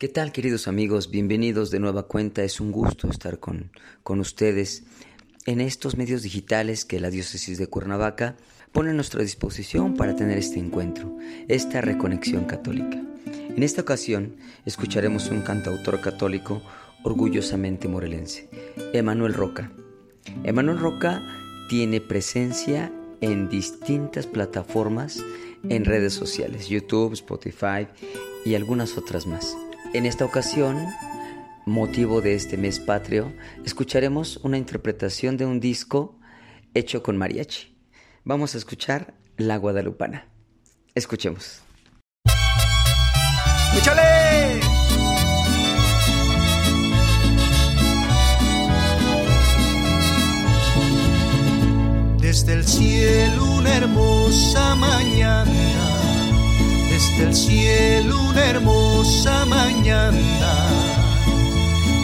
¿Qué tal queridos amigos? Bienvenidos de nueva cuenta. Es un gusto estar con, con ustedes en estos medios digitales que la diócesis de Cuernavaca pone a nuestra disposición para tener este encuentro, esta reconexión católica. En esta ocasión escucharemos un cantautor católico orgullosamente morelense, Emanuel Roca. Emanuel Roca tiene presencia en distintas plataformas en redes sociales, YouTube, Spotify y algunas otras más. En esta ocasión, motivo de este mes patrio, escucharemos una interpretación de un disco hecho con mariachi. Vamos a escuchar La Guadalupana. Escuchemos. ¡Échale! Desde el cielo una hermosa mañana desde el cielo una hermosa mañana.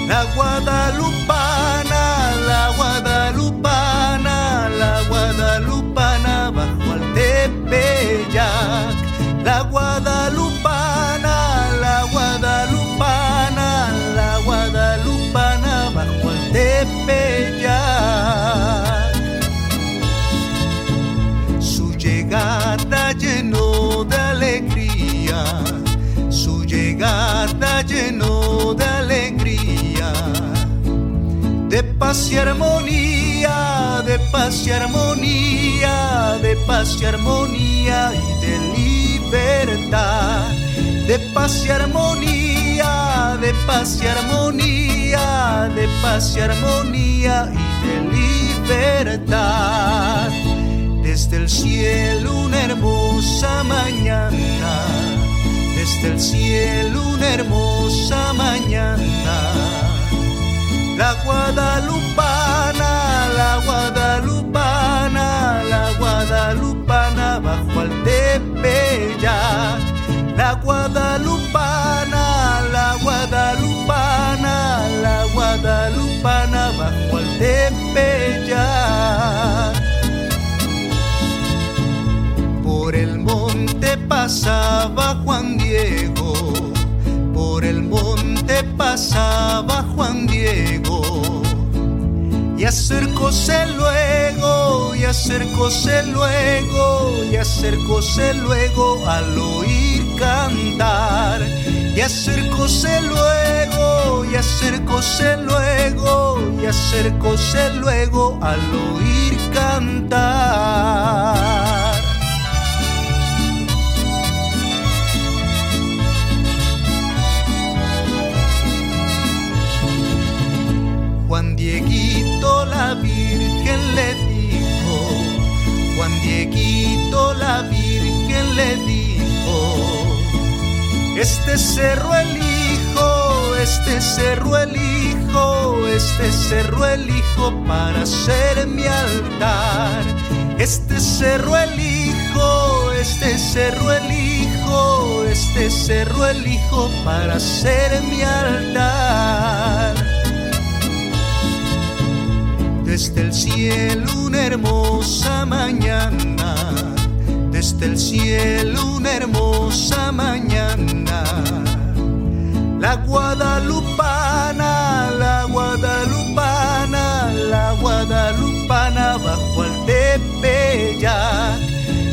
La guadalupana, la guadalupana, la guadalupana bajo al Tepeyac. La guadalupana, la guadalupana, la guadalupana bajo al Tepeyac. Su llegada llenó llenó de alegría, de paz y armonía, de paz y armonía, de paz y armonía y de libertad, de paz y armonía, de paz y armonía, de paz y armonía y de libertad. Desde el cielo una hermosa mañana, desde el cielo hermosa mañana. La guadalupana, la guadalupana, la guadalupana bajo al Tepeyac. La guadalupana, la guadalupana, la guadalupana bajo al Tepeyac. Por el monte pasaba Juan Diego, pasaba Juan Diego. Y acercóse luego, y acercóse luego, y acercóse luego al oír cantar. Y acercóse luego, y acercóse luego, y acercóse luego al oír cantar. Juan Dieguito la Virgen le dijo, este cerro elijo, este cerro elijo, este cerro elijo para ser mi altar, este cerro elijo, este cerro elijo, este cerro elijo para ser mi altar. Desde el cielo hermosa mañana, desde el cielo una hermosa mañana. La guadalupana, la guadalupana, la guadalupana bajo al Tepeyac.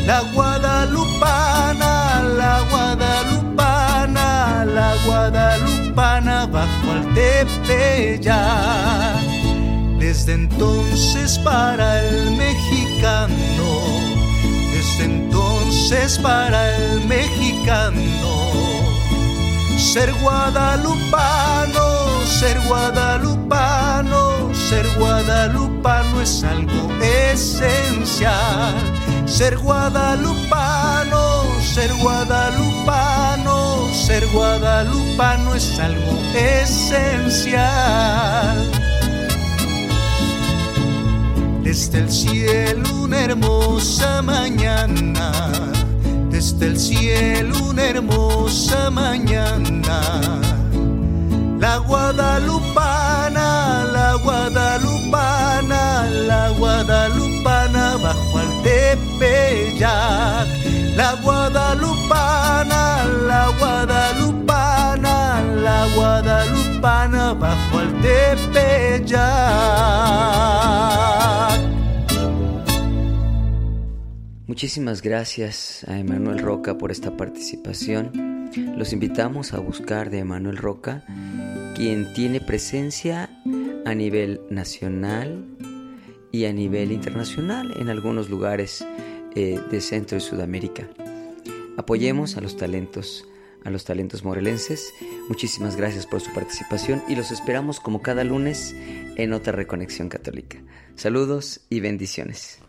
La guadalupana, la guadalupana, la guadalupana bajo al Tepeyac. Desde entonces para el mexicano, desde entonces para el mexicano, ser guadalupano, ser guadalupano, ser guadalupano es algo esencial. Ser guadalupano, ser guadalupano, ser guadalupano es algo esencial desde el cielo una hermosa mañana, desde el cielo una hermosa mañana. La guadalupana, la guadalupana, la guadalupana bajo al Tepeyac. La guadalupana, Muchísimas gracias a Emanuel Roca por esta participación. Los invitamos a buscar de Emanuel Roca, quien tiene presencia a nivel nacional y a nivel internacional en algunos lugares eh, de Centro y Sudamérica. Apoyemos a los talentos, a los talentos morelenses. Muchísimas gracias por su participación y los esperamos como cada lunes en otra Reconexión Católica. Saludos y bendiciones.